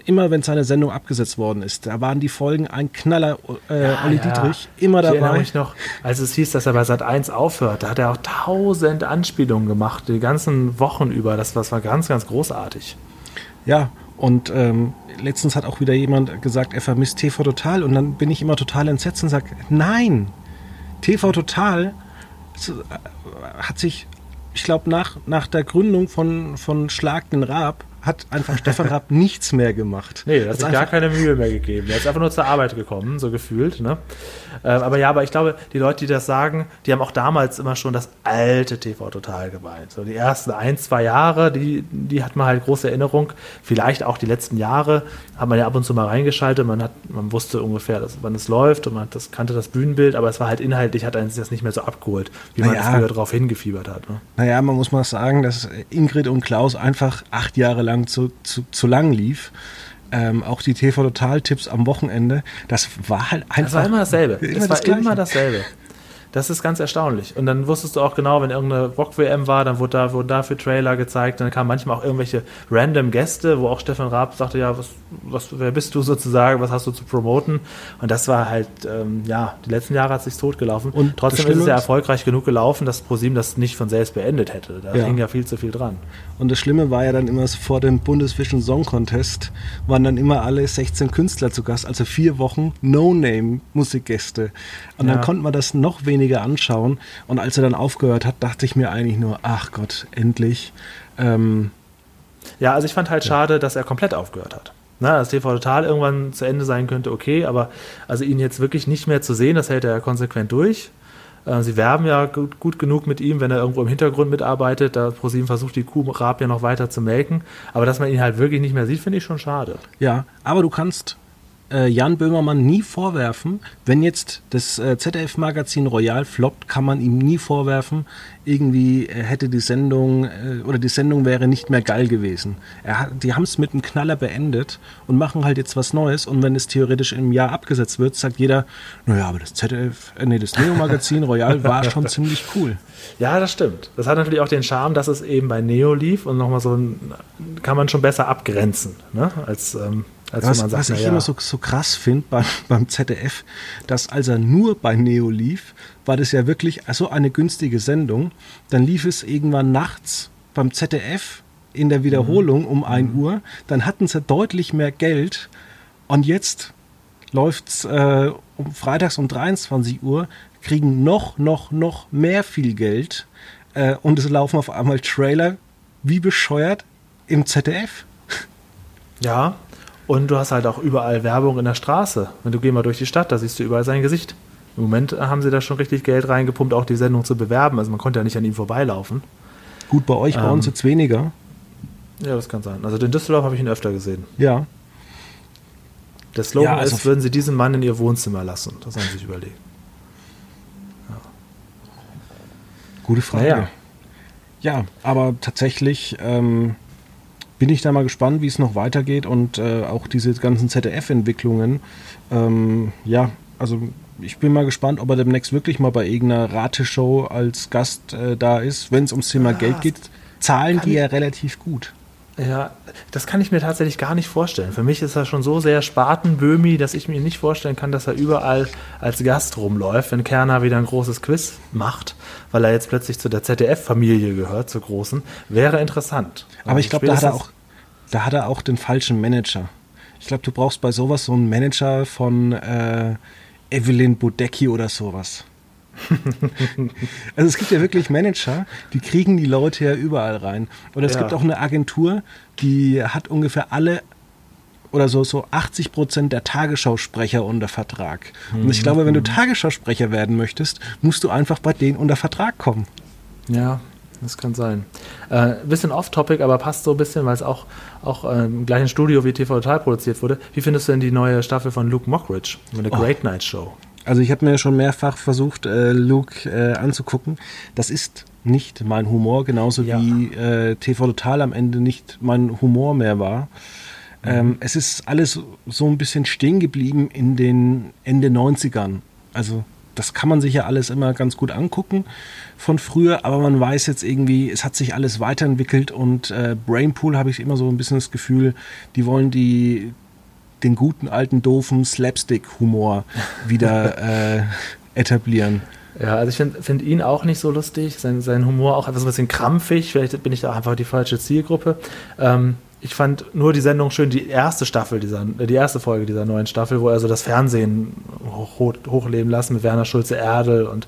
[SPEAKER 1] Immer wenn seine Sendung abgesetzt worden ist, da waren die Folgen ein Knaller, äh, ja, Olli ja. Dietrich, immer dabei. Ich erinnere
[SPEAKER 2] mich noch, als es hieß, dass er bei Sat 1 aufhört, da hat er auch tausend Anspielungen gemacht, die ganzen Wochen über. Das, das war ganz, ganz großartig.
[SPEAKER 1] Ja, und ähm, letztens hat auch wieder jemand gesagt, er vermisst TV Total. Und dann bin ich immer total entsetzt und sage, nein, TV Total äh, hat sich, ich glaube, nach, nach der Gründung von, von Schlag den Raab hat einfach Stefan Raab nichts mehr gemacht.
[SPEAKER 2] Nee, er hat sich gar keine Mühe mehr gegeben. Er ist einfach nur zur Arbeit gekommen, so gefühlt. Ne? Äh, aber ja, aber ich glaube, die Leute, die das sagen, die haben auch damals immer schon das alte TV total gemeint. So die ersten ein, zwei Jahre, die, die hat man halt große Erinnerung. Vielleicht auch die letzten Jahre hat man ja ab und zu mal reingeschaltet. Man, hat, man wusste ungefähr, dass, wann es läuft und man das, kannte das Bühnenbild, aber es war halt inhaltlich, hat einen das nicht mehr so abgeholt, wie man naja, früher darauf hingefiebert hat. Ne?
[SPEAKER 1] Naja, man muss mal sagen, dass Ingrid und Klaus einfach acht Jahre lang zu, zu, zu lang lief ähm, auch die TV Total Tipps am Wochenende, das war halt einfach.
[SPEAKER 2] Das war immer dasselbe. Immer das war Gleiche. immer dasselbe. Das ist ganz erstaunlich. Und dann wusstest du auch genau, wenn irgendeine Rock-WM war, dann wurde da, wurden dafür Trailer gezeigt. Dann kamen manchmal auch irgendwelche random Gäste, wo auch Stefan Raab sagte, ja, was, was, wer bist du sozusagen, was hast du zu promoten? Und das war halt, ähm, ja, die letzten Jahre hat es sich totgelaufen. Und trotzdem ist es ja erfolgreich genug gelaufen, dass ProSieben das nicht von selbst beendet hätte. Da ja. hing ja viel zu viel dran.
[SPEAKER 1] Und das Schlimme war ja dann immer vor dem Bundesvision Song Contest waren dann immer alle 16 Künstler zu Gast, also vier Wochen No-Name-Musikgäste. Und ja. dann konnte man das noch weniger anschauen. Und als er dann aufgehört hat, dachte ich mir eigentlich nur, ach Gott, endlich. Ähm,
[SPEAKER 2] ja, also ich fand halt ja. schade, dass er komplett aufgehört hat. Na, dass TV Total irgendwann zu Ende sein könnte, okay, aber also ihn jetzt wirklich nicht mehr zu sehen, das hält er konsequent durch. Äh, sie werben ja gut, gut, genug mit ihm, wenn er irgendwo im Hintergrund mitarbeitet. Da ProSieben versucht, die Kuh Rab ja noch weiter zu melken. Aber dass man ihn halt wirklich nicht mehr sieht, finde ich schon schade.
[SPEAKER 1] Ja, aber du kannst äh, Jan Böhmermann nie vorwerfen, wenn jetzt das äh, ZDF-Magazin Royal floppt, kann man ihm nie vorwerfen, irgendwie äh, hätte die Sendung äh, oder die Sendung wäre nicht mehr geil gewesen. Er, die haben es mit einem Knaller beendet und machen halt jetzt was Neues und wenn es theoretisch im Jahr abgesetzt wird, sagt jeder, naja, aber das ZDF, äh, nee, das Neo-Magazin Royal war schon ziemlich cool.
[SPEAKER 2] Ja, das stimmt. Das hat natürlich auch den Charme, dass es eben bei Neo lief und nochmal so ein, kann man schon besser abgrenzen, ne? als ähm
[SPEAKER 1] also was, sagt, was ich ja. immer so, so krass finde beim, beim ZDF, dass als er nur bei Neo lief, war das ja wirklich so eine günstige Sendung. Dann lief es irgendwann nachts beim ZDF in der Wiederholung mhm. um 1 mhm. Uhr. Dann hatten sie deutlich mehr Geld. Und jetzt läuft es äh, um freitags um 23 Uhr, kriegen noch, noch, noch mehr viel Geld äh, und es laufen auf einmal Trailer wie bescheuert im ZDF.
[SPEAKER 2] Ja, und du hast halt auch überall Werbung in der Straße. Wenn du geh mal durch die Stadt, da siehst du überall sein Gesicht. Im Moment haben sie da schon richtig Geld reingepumpt, auch die Sendung zu bewerben. Also man konnte ja nicht an ihm vorbeilaufen.
[SPEAKER 1] Gut, bei euch, bei
[SPEAKER 2] Ähm.
[SPEAKER 1] uns jetzt weniger.
[SPEAKER 2] Ja, das kann sein. Also den Düsseldorf habe ich ihn öfter gesehen.
[SPEAKER 1] Ja.
[SPEAKER 2] Der Slogan
[SPEAKER 1] Ja, also-
[SPEAKER 2] ist, würden sie diesen Mann in ihr Wohnzimmer lassen. Das haben sie sich überlegt.
[SPEAKER 1] Gute Frage.
[SPEAKER 2] Naja.
[SPEAKER 1] Ja, aber tatsächlich ähm, bin ich da mal gespannt, wie es noch weitergeht und äh, auch diese ganzen ZDF-Entwicklungen. Ähm, ja, also ich bin mal gespannt, ob er demnächst wirklich mal bei irgendeiner Rateshow als Gast äh, da ist. Wenn es ums Thema
[SPEAKER 2] Ah,
[SPEAKER 1] Geld geht, zahlen die ja relativ gut.
[SPEAKER 2] Ja, das kann ich mir tatsächlich gar nicht vorstellen. Für mich ist er schon so sehr Spatenböhmi, dass ich mir nicht vorstellen kann, dass er überall als Gast rumläuft, wenn Kerner wieder ein großes Quiz macht, weil er jetzt plötzlich zu der ZDF-Familie gehört, zur großen. Wäre interessant.
[SPEAKER 1] Aber ich glaube, da hat er auch, da hat er auch den falschen Manager. Ich glaube, du brauchst bei sowas so einen Manager von äh, Evelyn Bodecki oder sowas. also es gibt ja wirklich Manager, die kriegen die Leute ja überall rein. Oder es
[SPEAKER 2] Ja.
[SPEAKER 1] gibt auch eine Agentur, die hat ungefähr alle oder so, so 80 Prozent der Tagesschausprecher unter Vertrag. Und ich glaube, wenn du Tagesschausprecher werden möchtest, musst du einfach bei denen unter Vertrag kommen.
[SPEAKER 2] Ja, das kann sein. Äh, bisschen off-topic, aber passt so ein bisschen, weil es auch, auch äh, im gleichen Studio wie TV Total produziert wurde. Wie findest du denn die neue Staffel von Luke Mockridge? Eine Great Night Show.
[SPEAKER 1] Also ich habe mir schon mehrfach versucht, äh, Luke äh, anzugucken. Das ist nicht mein Humor, genauso
[SPEAKER 2] Ja.
[SPEAKER 1] wie äh, TV Total am Ende nicht mein Humor mehr war. Ähm, es ist alles so ein bisschen stehen geblieben in den Ende 90ern. Also das kann man sich ja alles immer ganz gut angucken von früher, aber man weiß jetzt irgendwie, es hat sich alles weiterentwickelt und äh, Brainpool habe ich immer so ein bisschen das Gefühl, die wollen die den guten alten doofen Slapstick-Humor wieder äh, etablieren.
[SPEAKER 2] Ja, also ich finde find ihn auch nicht so lustig. Sein, sein Humor auch so ein bisschen krampfig. Vielleicht bin ich da einfach die falsche Zielgruppe. Ähm, ich fand nur die Sendung schön, die erste Staffel dieser, äh, die erste Folge dieser neuen Staffel, wo er so das Fernsehen hoch, hoch, hochleben lassen mit Werner Schulze Erdel und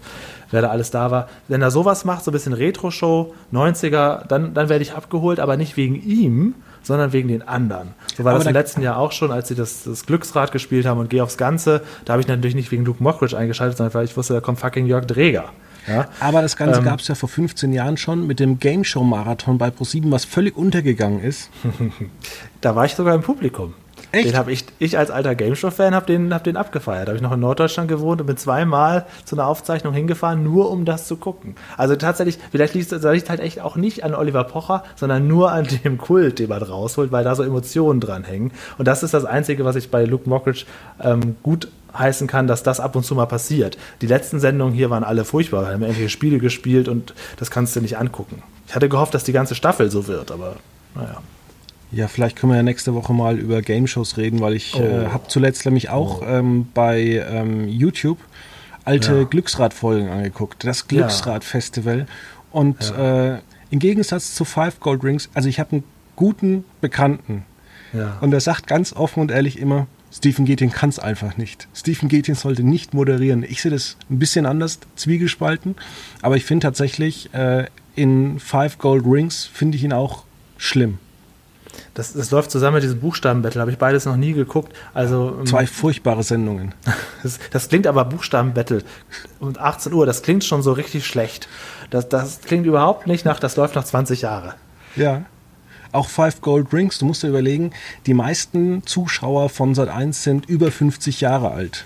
[SPEAKER 2] wer da alles da war. Wenn er sowas macht, so ein bisschen Retro-Show, 90er, dann, dann werde ich abgeholt, aber nicht wegen ihm, sondern wegen den anderen. So war
[SPEAKER 1] Aber
[SPEAKER 2] das im letzten Jahr auch schon, als sie das, das Glücksrad gespielt haben und Geh aufs Ganze. Da habe ich natürlich nicht wegen Luke Mockridge eingeschaltet, sondern weil ich wusste, da kommt fucking Jörg Dreger. Ja?
[SPEAKER 1] Aber das Ganze
[SPEAKER 2] Ähm.
[SPEAKER 1] gab es ja vor 15 Jahren schon mit dem Game Show Marathon bei ProSieben, was völlig untergegangen ist.
[SPEAKER 2] Da war ich sogar im Publikum.
[SPEAKER 1] Echt?
[SPEAKER 2] Den habe ich, ich als alter Gameshow-Fan habe den, hab den abgefeiert. Habe ich noch in Norddeutschland gewohnt und bin zweimal zu einer Aufzeichnung hingefahren, nur um das zu gucken. Also tatsächlich, vielleicht liegt es halt echt auch nicht an Oliver Pocher, sondern nur an dem Kult, den man rausholt, weil da so Emotionen dran hängen. Und das ist das Einzige, was ich bei Luke Mockridge ähm, gut heißen kann, dass das ab und zu mal passiert. Die letzten Sendungen hier waren alle furchtbar, haben irgendwelche Spiele gespielt und das kannst du nicht angucken. Ich hatte gehofft, dass die ganze Staffel so wird, aber naja.
[SPEAKER 1] Ja, vielleicht können wir ja nächste Woche mal über Game Shows reden, weil ich
[SPEAKER 2] Oh.
[SPEAKER 1] äh, habe zuletzt nämlich auch ähm, bei ähm, YouTube alte
[SPEAKER 2] Ja.
[SPEAKER 1] Glücksrad-Folgen angeguckt. Das Glücksrad-Festival. Und äh, im Gegensatz zu Five Gold Rings, also ich habe einen guten Bekannten
[SPEAKER 2] Ja.
[SPEAKER 1] und er sagt ganz offen und ehrlich immer, Stephen Gettin kann es einfach nicht. Stephen Gettin sollte nicht moderieren. Ich sehe das ein bisschen anders, zwiegespalten, aber ich finde tatsächlich äh, in Five Gold Rings finde ich ihn auch schlimm.
[SPEAKER 2] Das, das läuft zusammen mit diesem Buchstabenbattle, habe ich beides noch nie geguckt. Also ähm,
[SPEAKER 1] Zwei furchtbare Sendungen.
[SPEAKER 2] das, das klingt aber Buchstabenbattle um 18 Uhr, das klingt schon so richtig schlecht. Das, das klingt überhaupt nicht nach, das läuft nach 20 Jahre.
[SPEAKER 1] Ja. Auch Five Gold Rings, du musst dir überlegen, die meisten Zuschauer von Sat1 sind über 50 Jahre alt.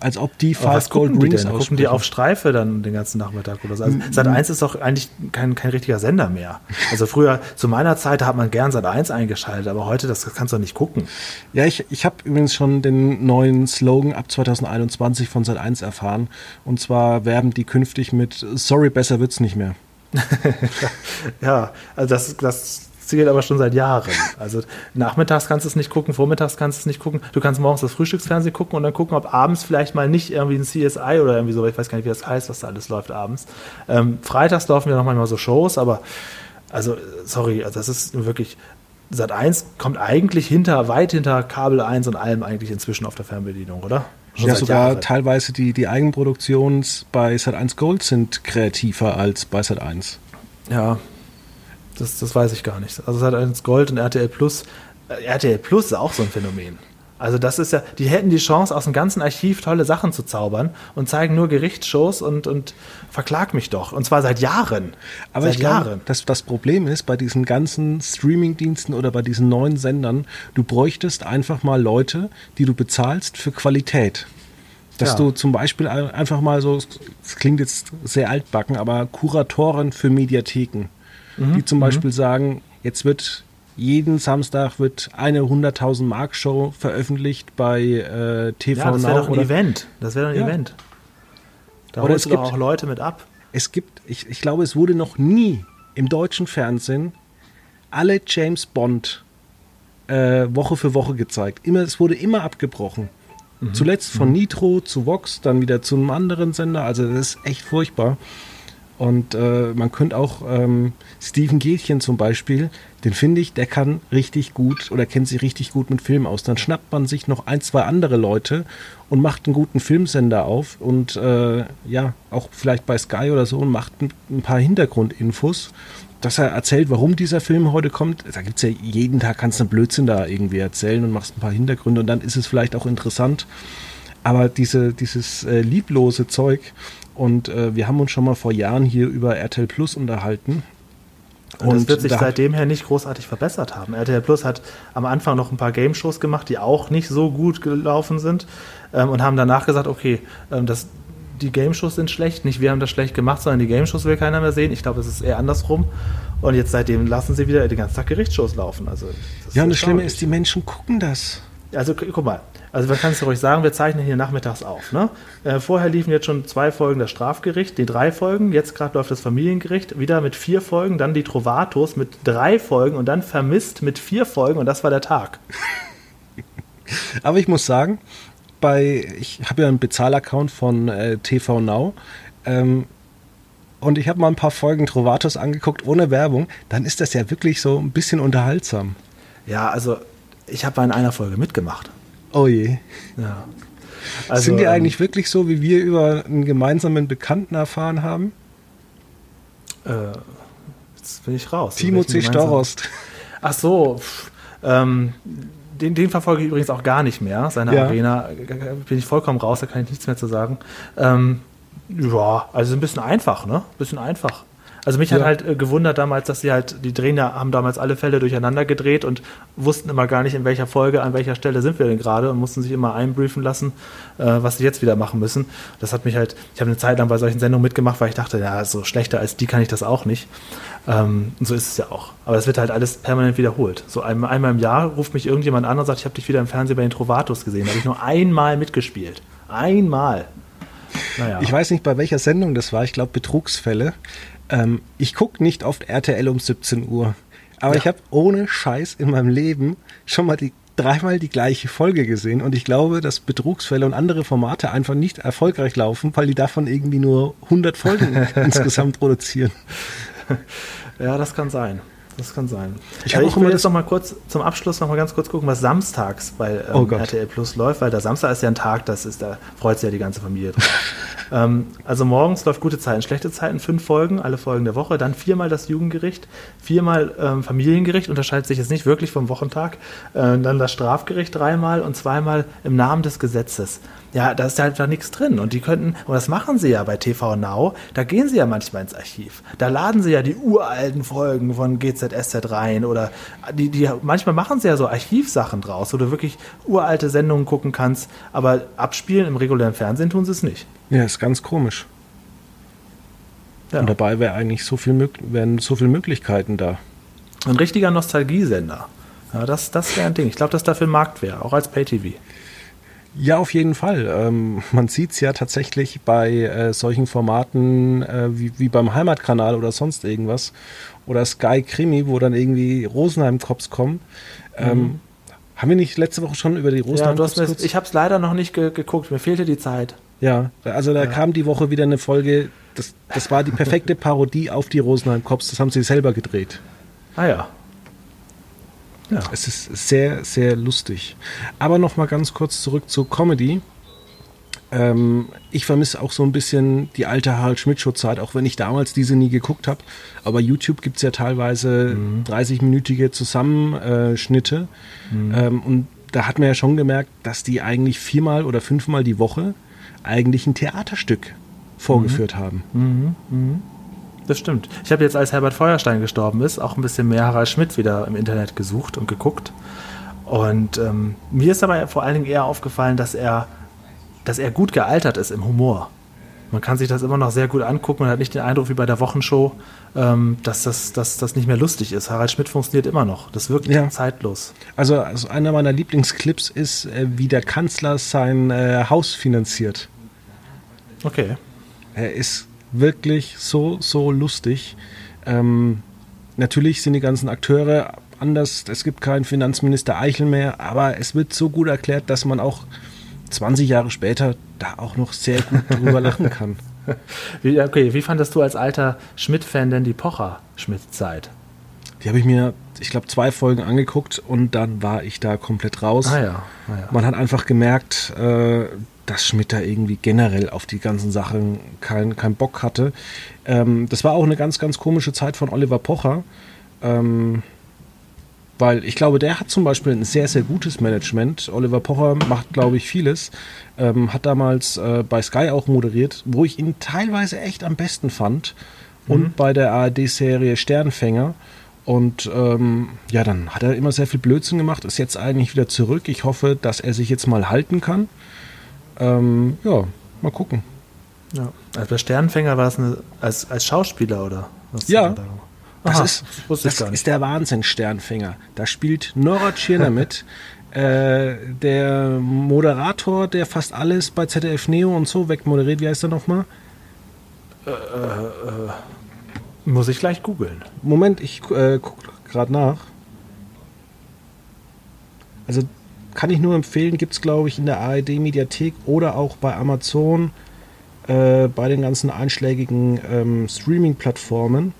[SPEAKER 1] Als ob die.
[SPEAKER 2] Aber was
[SPEAKER 1] Five Gold
[SPEAKER 2] gucken die
[SPEAKER 1] Rings
[SPEAKER 2] denn? Gucken die auf Streife dann den ganzen Nachmittag oder so? Also Sat 1 ist doch eigentlich kein, kein richtiger Sender mehr. Also früher, zu meiner Zeit, hat man gern Sat 1 eingeschaltet, aber heute, das kannst du nicht gucken.
[SPEAKER 1] Ja, ich, ich habe übrigens schon den neuen Slogan ab 2021 von Sat1 erfahren. Und zwar werben die künftig mit Sorry, besser wird's nicht mehr.
[SPEAKER 2] Ja, also das, das zählt aber schon seit Jahren. Also nachmittags kannst du es nicht gucken, vormittags kannst du es nicht gucken. Du kannst morgens das Frühstücksfernsehen gucken und dann gucken, ob abends vielleicht mal nicht irgendwie ein CSI oder irgendwie so, ich weiß gar nicht, wie das heißt, was da alles läuft abends. Ähm, freitags laufen ja noch manchmal so Shows, aber also, sorry, also das ist wirklich. Sat 1 kommt eigentlich hinter, weit hinter Kabel 1 und allem eigentlich inzwischen auf der Fernbedienung, oder?
[SPEAKER 1] ja, sogar Jahren. teilweise die, die Eigenproduktions bei Sat1 Gold sind kreativer als bei Sat1.
[SPEAKER 2] Ja, das, das weiß ich gar nicht. Also Sat1 Gold und RTL Plus. Äh, RTL Plus ist auch so ein Phänomen. Also das ist ja, die hätten die Chance, aus dem ganzen Archiv tolle Sachen zu zaubern und zeigen nur Gerichtsshows und, und verklag mich doch. Und zwar seit Jahren.
[SPEAKER 1] Aber
[SPEAKER 2] seit
[SPEAKER 1] ich glaube, dass das Problem ist bei diesen ganzen Streamingdiensten oder bei diesen neuen Sendern, du bräuchtest einfach mal Leute, die du bezahlst für Qualität. Dass ja. du zum Beispiel einfach mal so, es klingt jetzt sehr altbacken, aber Kuratoren für Mediatheken, mhm. die zum mhm. Beispiel sagen, jetzt wird jeden Samstag wird eine 100.000 Mark Show veröffentlicht bei äh, TV ja,
[SPEAKER 2] das wäre doch ein Event. Das wäre ein ja. Event. Da oder es gibt auch Leute mit ab.
[SPEAKER 1] Es gibt, ich, ich glaube, es wurde noch nie im deutschen Fernsehen alle James Bond äh, Woche für Woche gezeigt. Immer, es wurde immer abgebrochen. Mhm. Zuletzt von mhm. Nitro zu Vox, dann wieder zu einem anderen Sender. Also das ist echt furchtbar. Und äh, man könnte auch ähm, Steven Gätchen zum Beispiel, den finde ich, der kann richtig gut oder kennt sich richtig gut mit Film aus. Dann schnappt man sich noch ein, zwei andere Leute und macht einen guten Filmsender auf und äh, ja, auch vielleicht bei Sky oder so und macht ein, ein paar Hintergrundinfos, dass er erzählt, warum dieser Film heute kommt. Da gibt es ja jeden Tag, kannst du einen Blödsinn da irgendwie erzählen und machst ein paar Hintergründe und dann ist es vielleicht auch interessant. Aber diese, dieses äh, lieblose Zeug, und äh, wir haben uns schon mal vor Jahren hier über RTL Plus unterhalten.
[SPEAKER 2] Und, und das wird sich da seitdem her nicht großartig verbessert haben. RTL Plus hat am Anfang noch ein paar Game-Shows gemacht, die auch nicht so gut gelaufen sind ähm, und haben danach gesagt, okay, ähm, das, die Game-Shows sind schlecht, nicht wir haben das schlecht gemacht, sondern die Game-Shows will keiner mehr sehen. Ich glaube, es ist eher andersrum. Und jetzt seitdem lassen sie wieder den ganzen Tag Gerichtsshows laufen. Also,
[SPEAKER 1] ja, und das Schlimme ist, die Menschen gucken das.
[SPEAKER 2] Also guck mal, also man kann es ruhig sagen, wir zeichnen hier nachmittags auf. Ne? Äh, vorher liefen jetzt schon zwei Folgen das Strafgericht, die drei Folgen, jetzt gerade läuft das Familiengericht, wieder mit vier Folgen, dann die Trovatos mit drei Folgen und dann vermisst mit vier Folgen und das war der Tag.
[SPEAKER 1] Aber ich muss sagen, bei, ich habe ja einen Bezahlaccount von äh, TV Now ähm, und ich habe mal ein paar Folgen Trovatos angeguckt ohne Werbung, dann ist das ja wirklich so ein bisschen unterhaltsam.
[SPEAKER 2] Ja, also ich habe in einer Folge mitgemacht.
[SPEAKER 1] Oh je.
[SPEAKER 2] Ja.
[SPEAKER 1] Also, Sind die ähm, eigentlich wirklich so, wie wir über einen gemeinsamen Bekannten erfahren haben?
[SPEAKER 2] Äh, jetzt bin ich raus.
[SPEAKER 1] Timo C. Storost.
[SPEAKER 2] Ach so. Ähm, den, den, verfolge ich übrigens auch gar nicht mehr. Seine ja. Arena bin ich vollkommen raus, da kann ich nichts mehr zu sagen. Ähm, ja, also ein bisschen einfach, ne? Ein bisschen einfach. Also mich ja. hat halt äh, gewundert damals, dass sie halt, die Trainer haben damals alle Fälle durcheinander gedreht und wussten immer gar nicht, in welcher Folge, an welcher Stelle sind wir denn gerade und mussten sich immer einbriefen lassen, äh, was sie jetzt wieder machen müssen. Das hat mich halt, ich habe eine Zeit lang bei solchen Sendungen mitgemacht, weil ich dachte, ja, so schlechter als die kann ich das auch nicht. Ähm, und so ist es ja auch. Aber es wird halt alles permanent wiederholt. So einmal, einmal im Jahr ruft mich irgendjemand an und sagt, ich habe dich wieder im Fernsehen bei den Trovatos gesehen. Da habe ich nur einmal mitgespielt. Einmal.
[SPEAKER 1] Naja. Ich weiß nicht, bei welcher Sendung das war. Ich glaube, Betrugsfälle. Ähm, ich gucke nicht oft RTL um 17 Uhr. Aber ja. ich habe ohne Scheiß in meinem Leben schon mal die dreimal die gleiche Folge gesehen und ich glaube, dass Betrugsfälle und andere Formate einfach nicht erfolgreich laufen, weil die davon irgendwie nur 100 Folgen insgesamt produzieren.
[SPEAKER 2] Ja, das kann sein. Das kann sein. Ich, also ich will jetzt noch mal kurz zum Abschluss noch mal ganz kurz gucken, was samstags bei ähm, oh RTL Plus läuft, weil der Samstag ist ja ein Tag, das ist, da freut sich ja die ganze Familie drauf. ähm, also morgens läuft gute Zeiten, schlechte Zeiten, fünf Folgen, alle Folgen der Woche, dann viermal das Jugendgericht, viermal ähm, Familiengericht, unterscheidet sich jetzt nicht wirklich vom Wochentag, äh, dann das Strafgericht dreimal und zweimal im Namen des Gesetzes ja, da ist halt da nichts drin. Und die könnten, und das machen sie ja bei TV Now, da gehen sie ja manchmal ins Archiv. Da laden sie ja die uralten Folgen von GZSZ rein oder die, die, manchmal machen sie ja so Archivsachen draus, wo du wirklich uralte Sendungen gucken kannst, aber abspielen im regulären Fernsehen tun sie es nicht.
[SPEAKER 1] Ja, ist ganz komisch. Ja. Und dabei wäre eigentlich so viel, wären so viele Möglichkeiten da.
[SPEAKER 2] Ein richtiger Nostalgiesender. Ja, das, das wäre ein Ding. Ich glaube, dass dafür ein Markt wäre, auch als Pay-TV.
[SPEAKER 1] Ja, auf jeden Fall. Ähm, man sieht es ja tatsächlich bei äh, solchen Formaten äh, wie, wie, beim Heimatkanal oder sonst irgendwas. Oder Sky Krimi, wo dann irgendwie Rosenheim-Cops kommen. Ähm, mhm. Haben wir nicht letzte Woche schon über die Rosenheim-Cops
[SPEAKER 2] ja, Ich habe es leider noch nicht ge geguckt, mir fehlte die Zeit.
[SPEAKER 1] Ja, also da ja. kam die Woche wieder eine Folge, das, das war die perfekte Parodie auf die Rosenheim-Cops, das haben sie selber gedreht.
[SPEAKER 2] Ah ja.
[SPEAKER 1] Ja. Es ist sehr, sehr lustig. Aber noch mal ganz kurz zurück zu Comedy. Ähm, ich vermisse auch so ein bisschen die alte Harald Schmidt-Show-Zeit, auch wenn ich damals diese nie geguckt habe. Aber YouTube gibt es ja teilweise mhm. 30-minütige Zusammenschnitte. Mhm. Ähm, und da hat man ja schon gemerkt, dass die eigentlich viermal oder fünfmal die Woche eigentlich ein Theaterstück vorgeführt mhm. haben.
[SPEAKER 2] Mhm. Das stimmt. Ich habe jetzt, als Herbert Feuerstein gestorben ist, auch ein bisschen mehr Harald Schmidt wieder im Internet gesucht und geguckt. Und ähm, mir ist aber vor allen Dingen eher aufgefallen, dass er dass er gut gealtert ist im Humor. Man kann sich das immer noch sehr gut angucken und hat nicht den Eindruck wie bei der Wochenshow, ähm, dass, das, dass das nicht mehr lustig ist. Harald Schmidt funktioniert immer noch. Das wirkt ja. zeitlos.
[SPEAKER 1] Also, also, einer meiner Lieblingsclips ist, äh, wie der Kanzler sein äh, Haus finanziert.
[SPEAKER 2] Okay.
[SPEAKER 1] Er ist wirklich so, so lustig. Ähm, natürlich sind die ganzen Akteure anders. Es gibt keinen Finanzminister Eichel mehr, aber es wird so gut erklärt, dass man auch 20 Jahre später da auch noch sehr gut drüber lachen kann.
[SPEAKER 2] Wie, okay, wie fandest du als alter Schmidt-Fan denn die Pocher-Schmidt-Zeit?
[SPEAKER 1] Die habe ich mir, ich glaube, zwei Folgen angeguckt und dann war ich da komplett raus.
[SPEAKER 2] Ah ja. Ah ja.
[SPEAKER 1] Man hat einfach gemerkt, äh, dass Schmidt da irgendwie generell auf die ganzen Sachen keinen kein Bock hatte. Ähm, das war auch eine ganz, ganz komische Zeit von Oliver Pocher. Ähm, weil ich glaube, der hat zum Beispiel ein sehr, sehr gutes Management. Oliver Pocher macht, glaube ich, vieles. Ähm, hat damals äh, bei Sky auch moderiert, wo ich ihn teilweise echt am besten fand. Und mhm. bei der ARD-Serie Sternfänger. Und ähm, ja, dann hat er immer sehr viel Blödsinn gemacht, ist jetzt eigentlich wieder zurück. Ich hoffe, dass er sich jetzt mal halten kann. Ähm, ja, mal gucken.
[SPEAKER 2] Ja. Also bei Sternfänger war es eine, als, als Schauspieler, oder?
[SPEAKER 1] Was ja, das, Aha, ist, das, das ist der Wahnsinn, Sternfänger. Da spielt Nora Tschirner mit. Äh, der Moderator, der fast alles bei ZDF Neo und so wegmoderiert, wie heißt er nochmal?
[SPEAKER 2] Äh, äh, äh, muss ich gleich googeln.
[SPEAKER 1] Moment, ich äh, gucke gerade nach. Also kann ich nur empfehlen, gibt es glaube ich in der ARD-Mediathek oder auch bei Amazon äh, bei den ganzen einschlägigen ähm, Streaming-Plattformen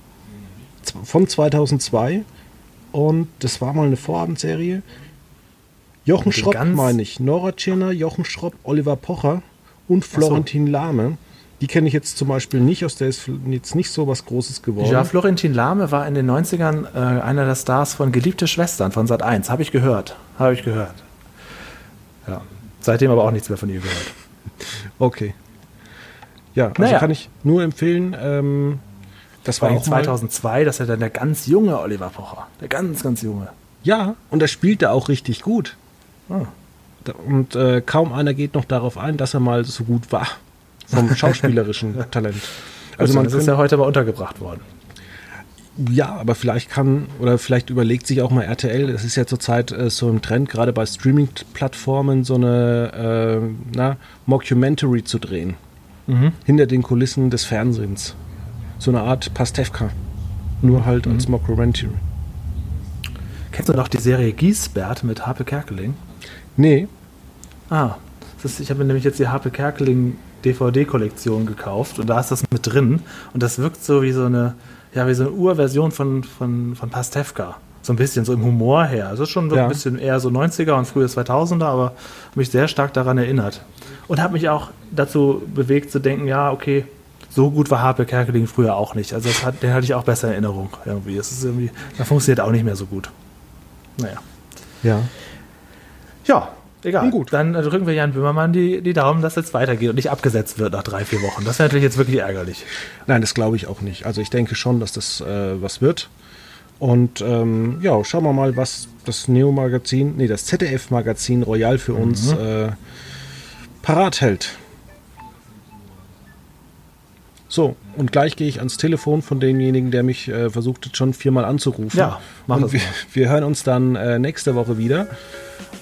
[SPEAKER 1] von 2002 und das war mal eine Vorabendserie. Jochen Schropp meine ich, Nora Tschirner, Jochen Schropp, Oliver Pocher und Florentin so. Lahme. Die kenne ich jetzt zum Beispiel nicht, aus der ist jetzt nicht so was Großes geworden.
[SPEAKER 2] Ja, Florentin Lahme war in den 90ern äh, einer der Stars von Geliebte Schwestern von Sat 1. Habe ich gehört. Habe ich gehört. Ja. Seitdem aber auch nichts mehr von ihr gehört.
[SPEAKER 1] Okay. Ja, also naja. kann ich nur empfehlen. Ähm,
[SPEAKER 2] das war auch 2002, das ist ja dann der ganz junge Oliver Pocher. Der ganz, ganz junge.
[SPEAKER 1] Ja, und er spielte auch richtig gut. Ah. Und äh, kaum einer geht noch darauf ein, dass er mal so gut war. Vom schauspielerischen Talent.
[SPEAKER 2] Also man das ist ja heute mal untergebracht worden.
[SPEAKER 1] Ja, aber vielleicht kann oder vielleicht überlegt sich auch mal RTL, es ist ja zurzeit äh, so im Trend, gerade bei Streaming-Plattformen so eine äh, na, Mockumentary zu drehen. Mhm. Hinter den Kulissen des Fernsehens so eine Art Pastewka. Nur halt mhm. als Mockumentary.
[SPEAKER 2] Kennst du noch die Serie Giesbert mit Harpe Kerkeling?
[SPEAKER 1] Nee.
[SPEAKER 2] Ah, ist, ich habe mir nämlich jetzt die Harpe Kerkeling DVD-Kollektion gekauft und da ist das mit drin und das wirkt so wie so eine, ja, wie so eine Urversion von, von, von Pastewka. So ein bisschen, so im Humor her. Also schon so ja. ein bisschen eher so 90er und frühe 2000er, aber mich sehr stark daran erinnert. Und habe mich auch dazu bewegt zu denken, ja, okay, so gut war Harpe Kerkeling früher auch nicht. Also hat, den hatte ich auch besser in Erinnerung irgendwie. Es ist irgendwie, da funktioniert auch nicht mehr so gut. Naja.
[SPEAKER 1] Ja.
[SPEAKER 2] Ja, egal. gut. Dann drücken wir Jan Böhmermann die, die Daumen, dass es weitergeht und nicht abgesetzt wird nach drei, vier Wochen. Das wäre natürlich jetzt wirklich ärgerlich.
[SPEAKER 1] Nein, das glaube ich auch nicht. Also ich denke schon, dass das äh, was wird. Und ähm, ja, schauen wir mal, was das Neo-Magazin, nee, das ZDF-Magazin Royal für mhm. uns äh, parat hält. So, und gleich gehe ich ans Telefon von demjenigen, der mich äh, versucht hat, schon viermal anzurufen.
[SPEAKER 2] Ja,
[SPEAKER 1] machen und wir, wir hören uns dann äh, nächste Woche wieder.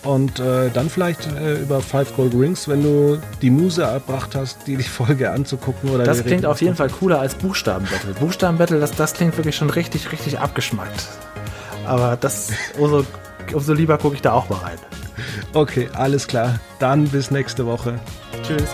[SPEAKER 1] Und äh, dann vielleicht äh, über Five Gold Rings, wenn du die Muse erbracht hast, die die Folge anzugucken. Oder
[SPEAKER 2] das klingt auf jeden Fall cooler als Buchstabenbattle. Buchstabenbattle, das, das klingt wirklich schon richtig, richtig abgeschmackt. Aber das, umso, umso lieber gucke ich da auch mal rein.
[SPEAKER 1] Okay, alles klar. Dann bis nächste Woche.
[SPEAKER 2] Tschüss.